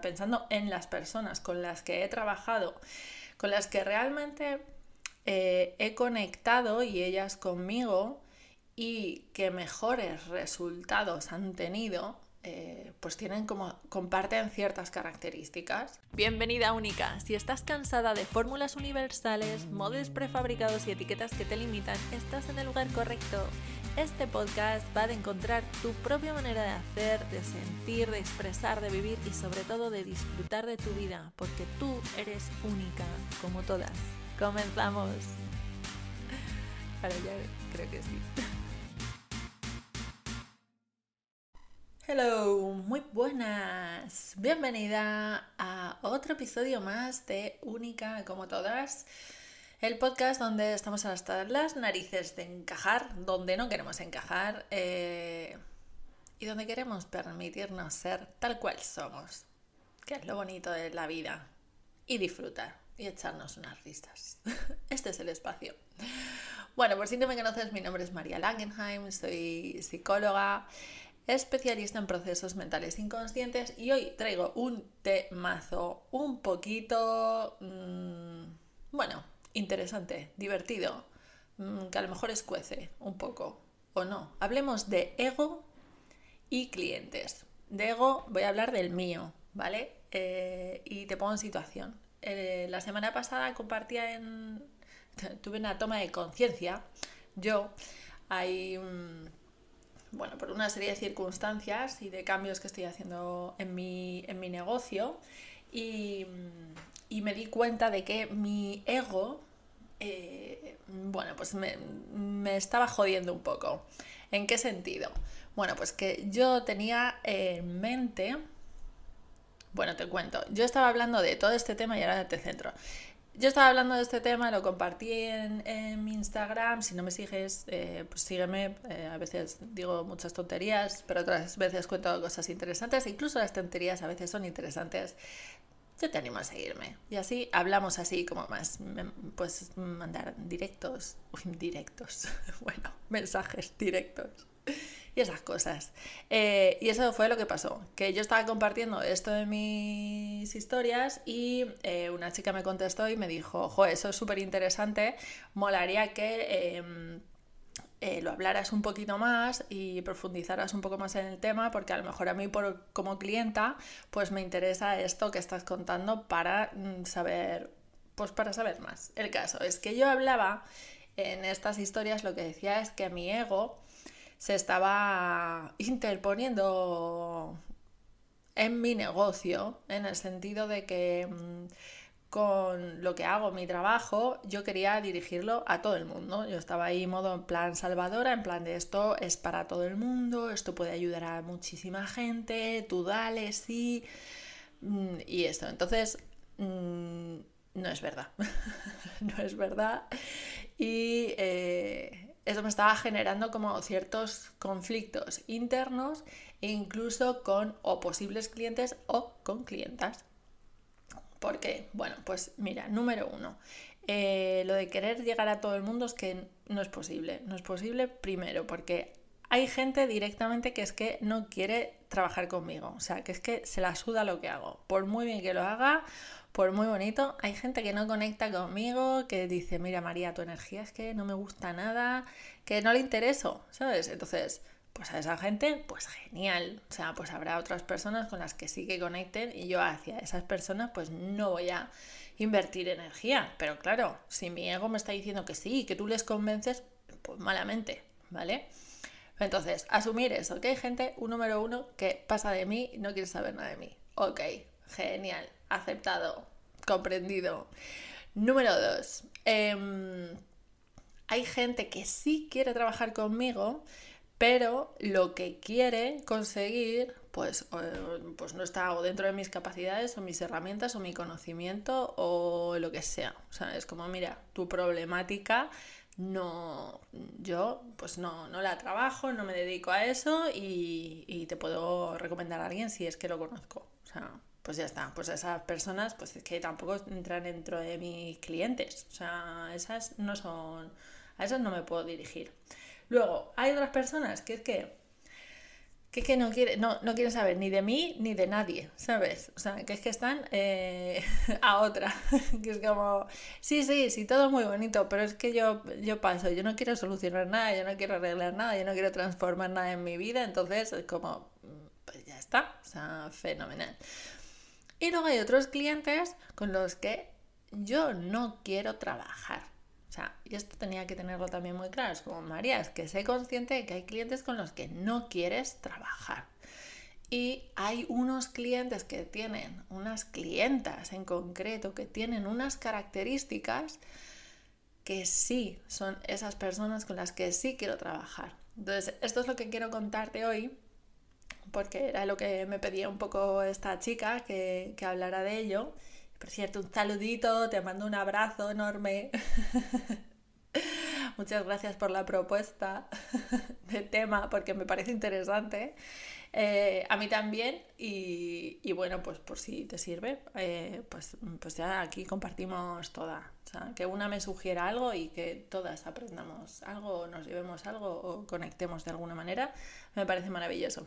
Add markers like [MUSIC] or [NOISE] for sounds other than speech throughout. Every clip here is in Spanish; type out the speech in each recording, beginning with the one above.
pensando en las personas con las que he trabajado, con las que realmente eh, he conectado y ellas conmigo y que mejores resultados han tenido, eh, pues tienen como comparten ciertas características. Bienvenida única. Si estás cansada de fórmulas universales, modelos prefabricados y etiquetas que te limitan, estás en el lugar correcto. Este podcast va a encontrar tu propia manera de hacer, de sentir, de expresar, de vivir y sobre todo de disfrutar de tu vida, porque tú eres única, como todas. Comenzamos. [LAUGHS] Ahora ya creo que sí. Hello, muy buenas. Bienvenida a otro episodio más de Única como todas. El podcast donde estamos hasta las narices de encajar, donde no queremos encajar eh, y donde queremos permitirnos ser tal cual somos, que es lo bonito de la vida, y disfrutar y echarnos unas risas. [LAUGHS] Este es el espacio. Bueno, por si no me conoces, mi nombre es María Langenheim, soy psicóloga, especialista en procesos mentales inconscientes y hoy traigo un temazo un poquito... Mmm, bueno, interesante, divertido, mm, que a lo mejor escuece un poco o no. Hablemos de ego y clientes. De ego voy a hablar del mío, ¿vale? Eh, y te pongo en situación. Eh, la semana pasada compartía en... [LAUGHS] tuve una toma de conciencia. Yo hay... bueno, por una serie de circunstancias y de cambios que estoy haciendo en mi, en mi negocio y, y me di cuenta de que mi ego eh, bueno, pues me, estaba jodiendo un poco. ¿En qué sentido? Bueno, pues que yo tenía en mente, bueno, te cuento, yo estaba hablando de todo este tema y ahora te centro. Yo estaba hablando de este tema, lo compartí en, mi Instagram. Si no me sigues, eh, pues sígueme. Eh, a veces digo muchas tonterías, pero otras veces cuento cosas interesantes. Incluso las tonterías a veces son interesantes yo te animo a seguirme. Y así hablamos así como más, pues mandar directos, [LAUGHS] directos, [LAUGHS] bueno, mensajes directos [LAUGHS] y esas cosas. Eh, y eso fue lo que pasó, que yo estaba compartiendo esto de mis historias y eh, una chica me contestó y me dijo, jo, eso es súper interesante, molaría que... Em, eh, lo hablaras un poquito más y profundizaras un poco más en el tema, porque a lo mejor a mí por, como clienta, pues me interesa esto que estás contando para mm, saber, pues para saber más. El caso es que yo hablaba en estas historias, lo que decía es que mi ego se estaba interponiendo en mi negocio, en el sentido de que mm, con lo que hago, mi trabajo, yo quería dirigirlo a todo el mundo. Yo estaba ahí modo en plan salvadora, en plan de esto es para todo el mundo, esto puede ayudar a muchísima gente, tú dale, sí. Mm, y esto, entonces, mm, no es verdad. [LAUGHS] no es verdad. Y eh, eso me estaba generando como ciertos conflictos internos, incluso con o posibles clientes o con clientas. ¿Por qué? Bueno, pues mira, número uno, eh, lo de querer llegar a todo el mundo es que no es posible. No es posible primero porque hay gente directamente que es que no quiere trabajar conmigo. O sea, que es que se la suda lo que hago. Por muy bien que lo haga, por muy bonito, hay gente que no conecta conmigo, que dice, mira María, tu energía es que no me gusta nada, que no le intereso, ¿sabes? Entonces, pues a esa gente, pues genial. O sea, pues habrá otras personas con las que sí que conecten y yo hacia esas personas pues no voy a invertir energía. Pero claro, si mi ego me está diciendo que sí, que tú les convences, pues malamente, ¿vale? Entonces, asumir eso, que hay gente, un número uno, que pasa de mí y no quiere saber nada de mí. Ok, genial, aceptado, comprendido. Número dos, em, hay gente que sí quiere trabajar conmigo, pero lo que quiere conseguir pues, pues no está o dentro de mis capacidades o mis herramientas o mi conocimiento o lo que sea. O sea, es como, mira, tu problemática no, yo pues no, no la trabajo, no me dedico a eso y, y, te puedo recomendar a alguien si es que lo conozco. O sea, pues ya está. Pues esas personas, pues es que tampoco entran dentro de mis clientes. O sea, esas no son, a esas no me puedo dirigir. Luego, hay otras personas que es que que, que no, quiere, no, no quieren saber ni de mí ni de nadie, ¿sabes? O sea, que es que están eh, [LAUGHS] a otra, [LAUGHS] que es como, sí, sí, sí, todo muy bonito, pero es que yo, yo paso, yo no quiero solucionar nada, yo no quiero arreglar nada, yo no quiero transformar nada en mi vida, entonces es como, pues ya está, o sea, fenomenal. Y luego hay otros clientes con los que yo no quiero trabajar. O sea, y esto tenía que tenerlo también muy claro. Es como, María, es que sé consciente de que hay clientes con los que no quieres trabajar. Y hay unos clientes que tienen, unas clientas en concreto, que tienen unas características que sí son esas personas con las que sí quiero trabajar. Entonces, esto es lo que quiero contarte hoy, porque era lo que me pedía un poco esta chica que, que hablara de ello. Por cierto, un saludito, te mando un abrazo enorme. [LAUGHS] Muchas gracias por la propuesta [LAUGHS] de tema, porque me parece interesante. Eh, a mí también, y, bueno, pues por si te sirve, eh, pues, pues ya aquí compartimos toda. O sea, que una me sugiera algo y que todas aprendamos algo, nos llevemos algo o conectemos de alguna manera, me parece maravilloso.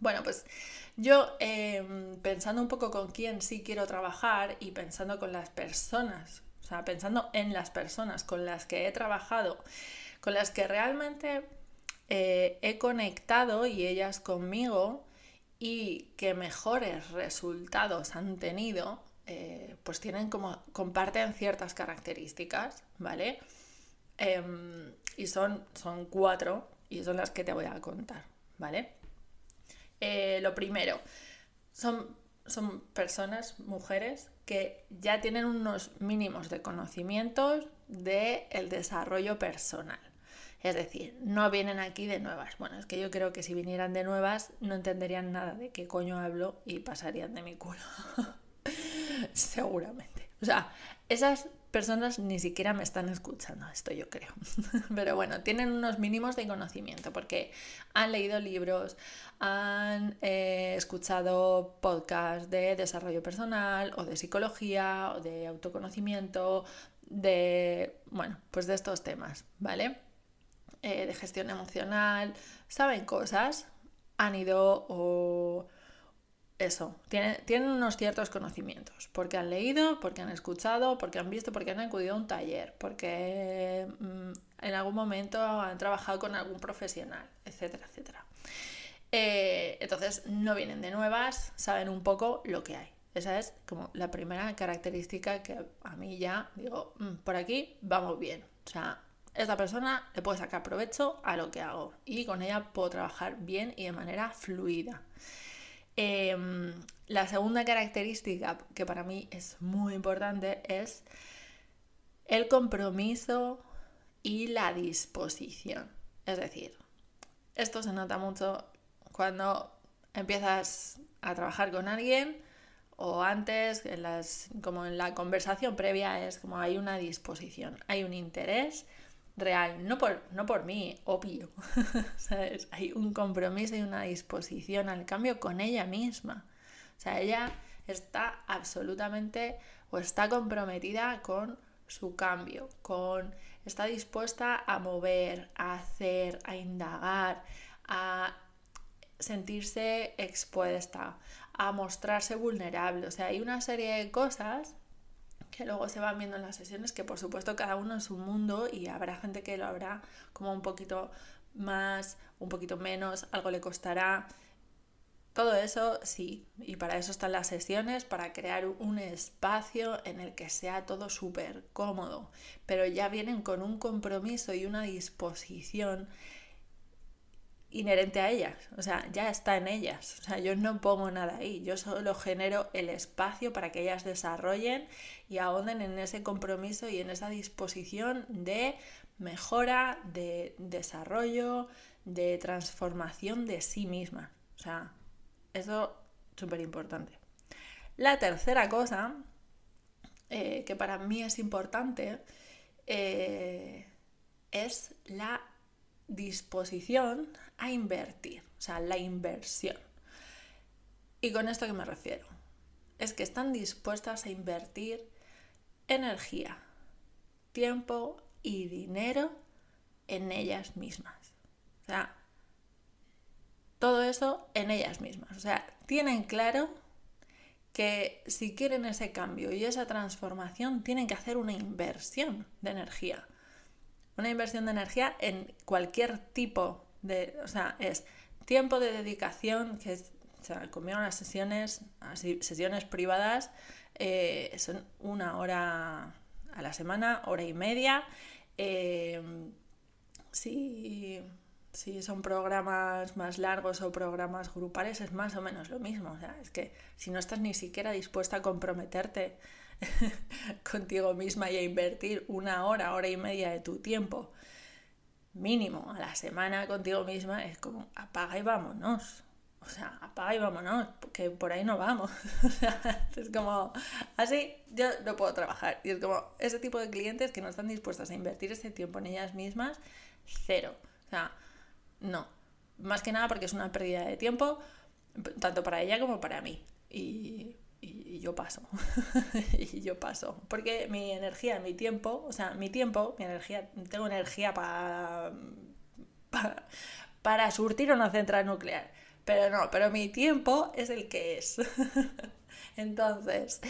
Bueno, pues yo em, pensando un poco con quién sí quiero trabajar y pensando con las personas, o sea, pensando en las personas con las que he trabajado, con las que realmente eh, he conectado y ellas conmigo y que mejores resultados han tenido, eh, pues tienen como, comparten ciertas características, ¿vale? Em, y son, son cuatro y son las que te voy a contar, ¿vale? Eh, lo primero, son, son personas, mujeres, que ya tienen unos mínimos de conocimientos del desarrollo personal. Es decir, no vienen aquí de nuevas. Bueno, es que yo creo que si vinieran de nuevas no entenderían nada de qué coño hablo y pasarían de mi culo. [LAUGHS] Seguramente. O sea, esas personas ni siquiera me están escuchando, esto yo creo. [LAUGHS] Pero bueno, tienen unos mínimos de conocimiento porque han leído libros, han eh, escuchado podcasts de desarrollo personal o de psicología o de autoconocimiento, de, bueno, pues de estos temas, ¿vale? Eh, de gestión emocional, saben cosas, han ido o eso, tienen, unos ciertos conocimientos, porque han leído, porque han escuchado, porque han visto, porque han acudido a un taller, porque mm, en algún momento han trabajado con algún profesional, etcétera, etcétera. Eh, entonces no vienen de nuevas, saben un poco lo que hay. Esa es como la primera característica que a mí ya digo, mm, por aquí vamos bien. O sea, esta persona le puede sacar provecho a lo que hago y con ella puedo trabajar bien y de manera fluida. Em, la segunda característica que para mí es muy importante es el compromiso y la disposición. Es decir, esto se nota mucho cuando empiezas a trabajar con alguien o antes, en las, como en la conversación previa, es como hay una disposición, hay un interés real, no por, no por mí, obvio, [LAUGHS] ¿sabes? Hay un compromiso y una disposición al cambio con ella misma. O sea, ella está absolutamente o está comprometida con su cambio, con está dispuesta a mover, a hacer, a indagar, a sentirse expuesta, a mostrarse vulnerable. O sea, hay una serie de cosas que luego se van viendo en las sesiones, que por supuesto cada uno es un mundo y habrá gente que lo habrá como un poquito más, un poquito menos, algo le costará. Todo eso sí, y para eso están las sesiones, para crear un espacio en el que sea todo súper cómodo, pero ya vienen con un compromiso y una disposición inherente a ellas, o sea, ya está en ellas, o sea, yo no pongo nada ahí, yo solo genero el espacio para que ellas desarrollen y ahonden en ese compromiso y en esa disposición de mejora, de desarrollo, de transformación de sí misma, o sea, eso es súper importante. La tercera cosa eh, que para mí es importante eh, es la disposición a invertir, o sea, la inversión. ¿Y con esto qué me refiero? Es que están dispuestas a invertir energía, tiempo y dinero en ellas mismas. O sea, todo eso en ellas mismas. O sea, tienen claro que si quieren ese cambio y esa transformación, tienen que hacer una inversión de energía. Una inversión de energía en cualquier tipo de... O sea, es tiempo de dedicación, que es, o sea, conmigo las sesiones, sesiones privadas, eh, son una hora a la semana, hora y media. Si si son programas más largos o programas grupales, es más o menos lo mismo. O sea, es que si no estás ni siquiera dispuesta a comprometerte [LAUGHS] contigo misma y a invertir una hora, hora y media de tu tiempo mínimo a la semana contigo misma, es como apaga y vámonos. O sea, apaga y vámonos, porque por ahí no vamos. [LAUGHS] es como, así yo no puedo trabajar. Y es como, ese tipo de clientes que no están dispuestas a invertir ese tiempo en ellas mismas, cero. O sea, no. Más que nada porque es una pérdida de tiempo, tanto para ella como para mí. Y, yo paso. [LAUGHS] y yo paso. Porque mi energía, mi tiempo, o sea, mi tiempo, mi energía, tengo energía para, para, surtir una central nuclear. Pero no, pero mi tiempo es el que es. [LAUGHS] Entonces,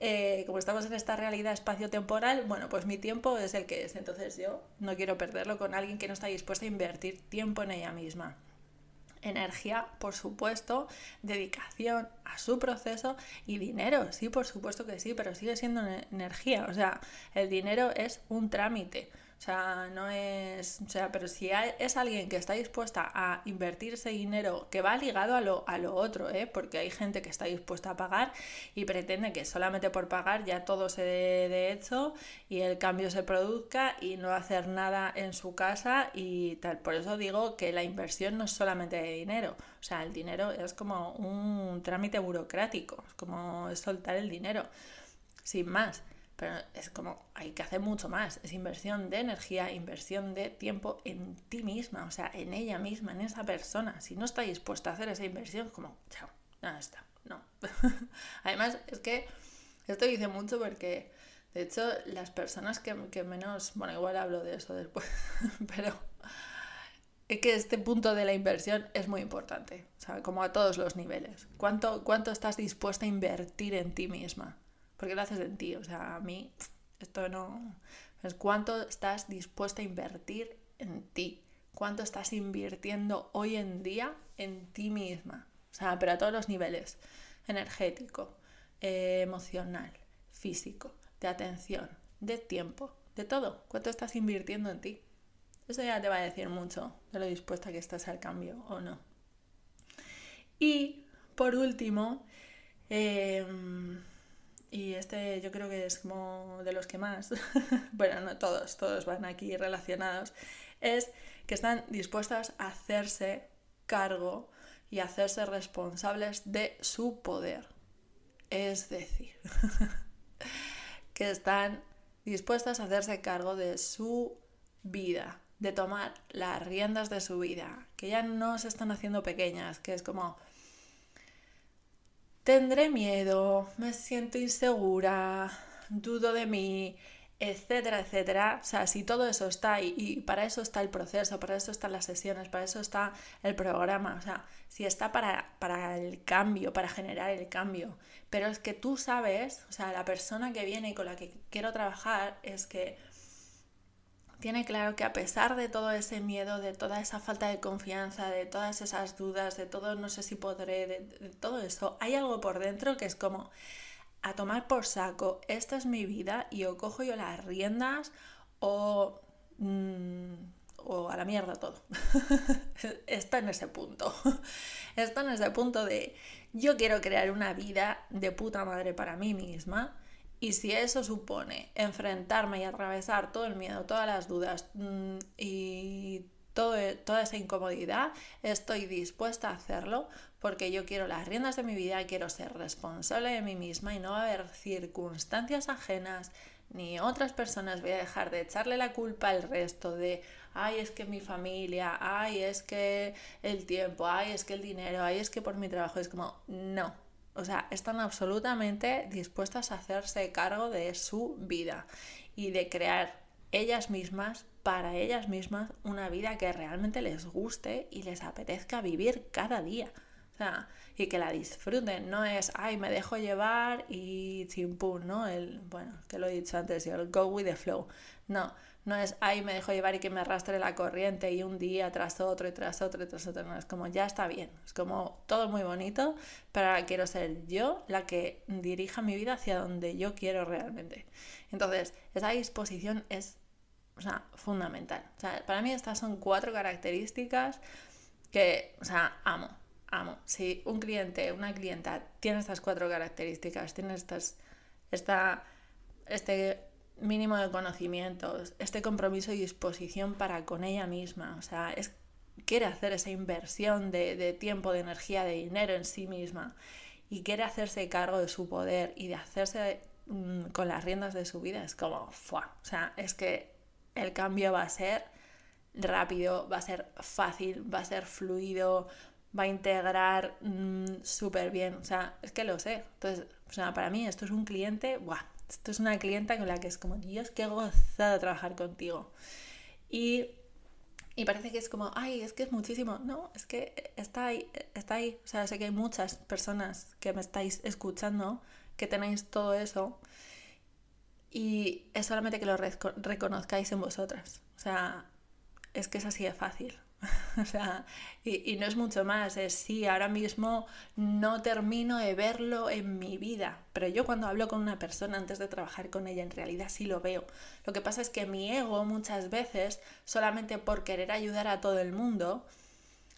eh, como estamos en esta realidad espacio-temporal, bueno, pues mi tiempo es el que es. Entonces yo no quiero perderlo con alguien que no está dispuesto a invertir tiempo en ella misma. Energía, por supuesto, dedicación a su proceso y dinero, sí, por supuesto que sí, pero sigue siendo energía. O sea, el dinero es un trámite. O sea, no es. O sea, pero si es alguien que está dispuesta a invertir ese dinero que va ligado a lo, a lo otro, ¿eh? porque hay gente que está dispuesta a pagar y pretende que solamente por pagar ya todo se dé de hecho y el cambio se produzca y no hacer nada en su casa y tal. Por eso digo que la inversión no es solamente de dinero. O sea, el dinero es como un trámite burocrático, es como soltar el dinero, sin más. Pero es como, hay que hacer mucho más. Es inversión de energía, inversión de tiempo en ti misma, o sea, en ella misma, en esa persona. Si no está dispuesta a hacer esa inversión, es como, chao, no está, no. [LAUGHS] Además, es que esto dice mucho porque, de hecho, las personas que, menos, bueno, igual hablo de eso después, [LAUGHS] pero es que este punto de la inversión es muy importante, sea, como a todos los niveles. ¿Cuánto, cuánto estás dispuesta a invertir en ti misma? Porque lo haces en ti. O sea, a mí esto no... Es cuánto estás dispuesta a invertir en ti. Cuánto estás invirtiendo hoy en día en ti misma. O sea, pero a todos los niveles. Energético, eh, emocional, físico, de atención, de tiempo, de todo. ¿Cuánto estás invirtiendo en ti? Eso ya te va a decir mucho de lo dispuesta que estás al cambio o no. Y por último, eh, yo creo que es como de los que más, [LAUGHS] bueno, no todos, todos van aquí relacionados, es que están dispuestas a hacerse cargo y hacerse responsables de su poder. Es decir, [LAUGHS] que están dispuestas a hacerse cargo de su vida, de tomar las riendas de su vida, que ya no se están haciendo pequeñas, que es como, tendré miedo, me siento insegura, dudo de mí, etcétera, etcétera. O sea, si todo eso está ahí y para eso está el proceso, para eso están las sesiones, para eso está el programa, o sea, si está para, para el cambio, para generar el cambio. Pero es que tú sabes, o sea, la persona que viene y con la que quiero trabajar es que tiene claro que a pesar de todo ese miedo, de toda esa falta de confianza, de todas esas dudas, de todo no sé si podré, de, todo eso, hay algo por dentro que es como a tomar por saco, esta es mi vida y o cojo yo las riendas o, mm, o a la mierda todo. [LAUGHS] Está en ese punto. [LAUGHS] Está en ese punto de yo quiero crear una vida de puta madre para mí misma y si eso supone enfrentarme y atravesar todo el miedo, todas las dudas mm, y e, toda esa incomodidad, estoy dispuesta a hacerlo porque yo quiero las riendas de mi vida, quiero ser responsable de mí misma y no va a haber circunstancias ajenas ni otras personas. Voy a dejar de echarle la culpa al resto de, ay, es que mi familia, ay, es que el tiempo, ay, es que el dinero, ay, es que por mi trabajo. Es como, no, o sea, están absolutamente dispuestas a hacerse cargo de su vida y de crear ellas mismas para ellas mismas una vida que realmente les guste y les apetezca vivir cada día. O sea, y que la disfruten, no es, ay, me dejo llevar y chimpún, ¿no? El, bueno, que lo he dicho antes, el go with the flow. No, no es, ay, me dejo llevar y que me arrastre la corriente y un día tras otro y tras otro y tras otro. No, es como, ya está bien. Es como todo muy bonito, pero quiero ser yo la que dirija mi vida hacia donde yo quiero realmente. Entonces, esa disposición es fundamental. O sea, para mí estas son cuatro características que, o sea, amo, amo. Si un cliente, una clienta tiene estas cuatro características, tiene estas, esta, este mínimo de conocimientos, este compromiso y disposición para con ella misma. O sea, es, quiere hacer esa inversión de, tiempo, de energía, de dinero en sí misma y quiere hacerse cargo de su poder y de hacerse mm, con las riendas de su vida. Es como, ¡fua! O sea, es que el cambio va a ser rápido, va a ser fácil, va a ser fluido, va a integrar mm, súper bien. O sea, es que lo sé. Entonces, o sea, para mí esto es un cliente, ¡buah! Esto es una clienta con la que es como, Dios, qué gozado trabajar contigo. Y, y parece que es como, ay, es que es muchísimo. No, es que está ahí, está ahí. O sea, sé que hay muchas personas que me estáis escuchando que tenéis todo eso. Y es solamente que lo reconozcáis en vosotras. O sea, es que es así de fácil. [LAUGHS] o sea, y, no es mucho más, es sí, ahora mismo no termino de verlo en mi vida, pero yo cuando hablo con una persona antes de trabajar con ella, en realidad sí lo veo. Lo que pasa es que mi ego muchas veces, solamente por querer ayudar a todo el mundo,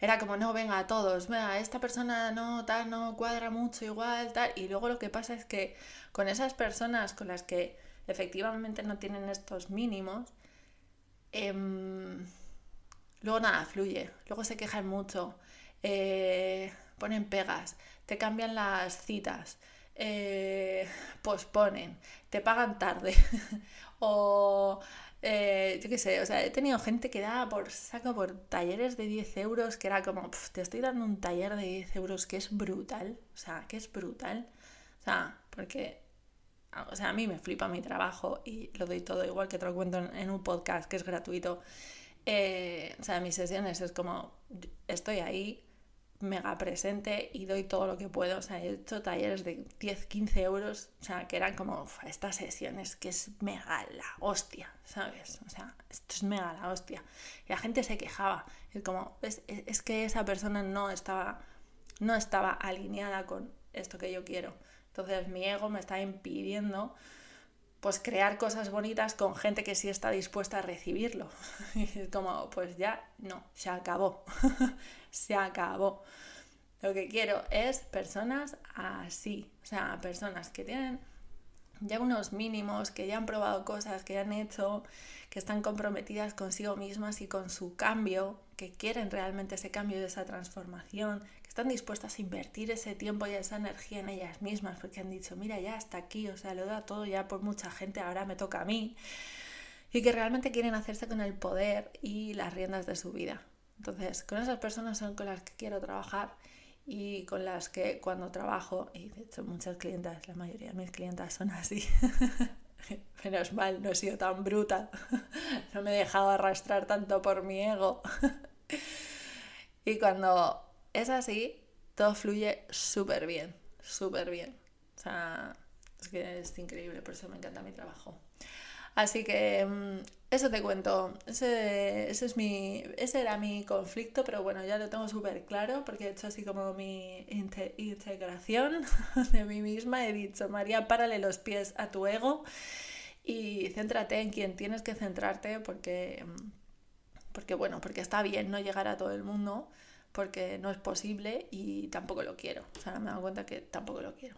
era como, no, venga, a todos, venga, esta persona no, tal, no cuadra mucho igual, tal. Y luego lo que pasa es que con esas personas con las que efectivamente no tienen estos mínimos, eh, Luego nada, fluye. Luego se quejan mucho. Eh, ponen pegas. Te cambian las citas. Eh, posponen. Te pagan tarde. [LAUGHS] o eh, yo qué sé, o sea, he tenido gente que daba por saco por talleres de 10 euros, que era como, te estoy dando un taller de 10 euros que es brutal, o sea, que es brutal, o sea, porque, o sea, a mí me flipa mi trabajo y lo doy todo igual que te lo cuento en un podcast que es gratuito eh, o sea, mis sesiones es como, estoy ahí mega presente y doy todo lo que puedo. O sea, he hecho talleres de 10, 15 euros, o sea, que eran como estas sesiones que es mega la hostia, ¿sabes? O sea, esto es mega la hostia. Y la gente se quejaba. Es como, es, es que esa persona no estaba, no estaba alineada con esto que yo quiero. Entonces mi ego me está impidiendo pues crear cosas bonitas con gente que sí está dispuesta a recibirlo. Y [LAUGHS] es como, pues ya no, se acabó, [LAUGHS] se acabó. Lo que quiero es personas así, o sea, personas que tienen ya unos mínimos, que ya han probado cosas, que han hecho, que están comprometidas consigo mismas y con su cambio, que quieren realmente ese cambio y esa transformación, están dispuestas a invertir ese tiempo y esa energía en ellas mismas porque han dicho, mira, ya hasta aquí, o sea, lo da todo ya por mucha gente, ahora me toca a mí. Y que realmente quieren hacerse con el poder y las riendas de su vida. Entonces, con esas personas son con las que quiero trabajar y con las que cuando trabajo, y de hecho muchas clientas, la mayoría de mis clientas son así, [LAUGHS] menos mal, no he sido tan bruta, [LAUGHS] no me he dejado arrastrar tanto por mi ego. [LAUGHS] y cuando es así, todo fluye súper bien, súper bien. O sea, es que es increíble, por eso me encanta mi trabajo. Así que mm, eso te cuento, ese, es mi, ese era mi conflicto, pero bueno, ya lo tengo súper claro porque he hecho así como mi integración [LAUGHS] de mí misma. He dicho, María, párale los pies a tu ego y céntrate en quien tienes que centrarte porque, mm, porque bueno, porque está bien no llegar a todo el mundo, porque no es posible y tampoco lo quiero. O sea, me he dado cuenta que tampoco lo quiero.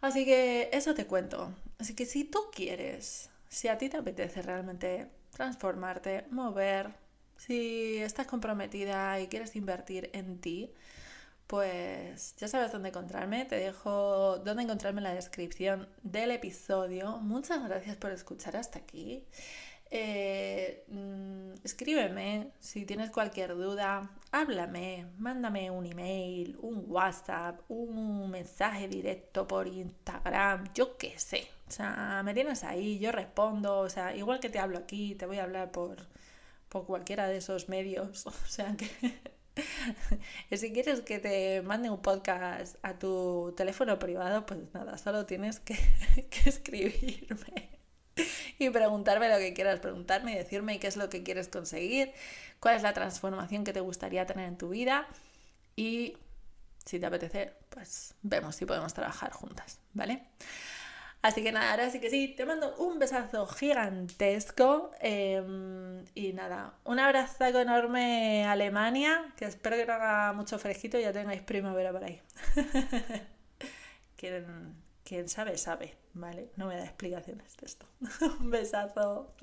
Así que eso te cuento. Así que si tú quieres, si a ti te apetece realmente transformarte, mover, si estás comprometida y quieres invertir en ti, pues ya sabes dónde encontrarme. Te dejo dónde encontrarme en la descripción del episodio. Muchas gracias por escuchar hasta aquí. Eh, mm, escríbeme si tienes cualquier duda háblame, mándame un email, un WhatsApp, un mensaje directo por Instagram, yo qué sé. O sea, me tienes ahí, yo respondo, o sea, igual que te hablo aquí, te voy a hablar por, por cualquiera de esos medios. [LAUGHS] O sea que [LAUGHS] si quieres que te mande un podcast a tu teléfono privado, pues nada, solo tienes que, [LAUGHS] que escribirme [LAUGHS] y preguntarme lo que quieras preguntarme y decirme qué es lo que quieres conseguir, cuál es la transformación que te gustaría tener en tu vida y si te apetece, pues vemos si podemos trabajar juntas, ¿vale? Así que nada, ahora sí que sí, te mando un besazo gigantesco em, y nada, un abrazo enorme a Alemania, que espero que no haga mucho fresquito y ya tengáis primavera por ahí. [LAUGHS] quien, quien sabe, sabe, ¿vale? No me da explicaciones de esto. [LAUGHS] un besazo.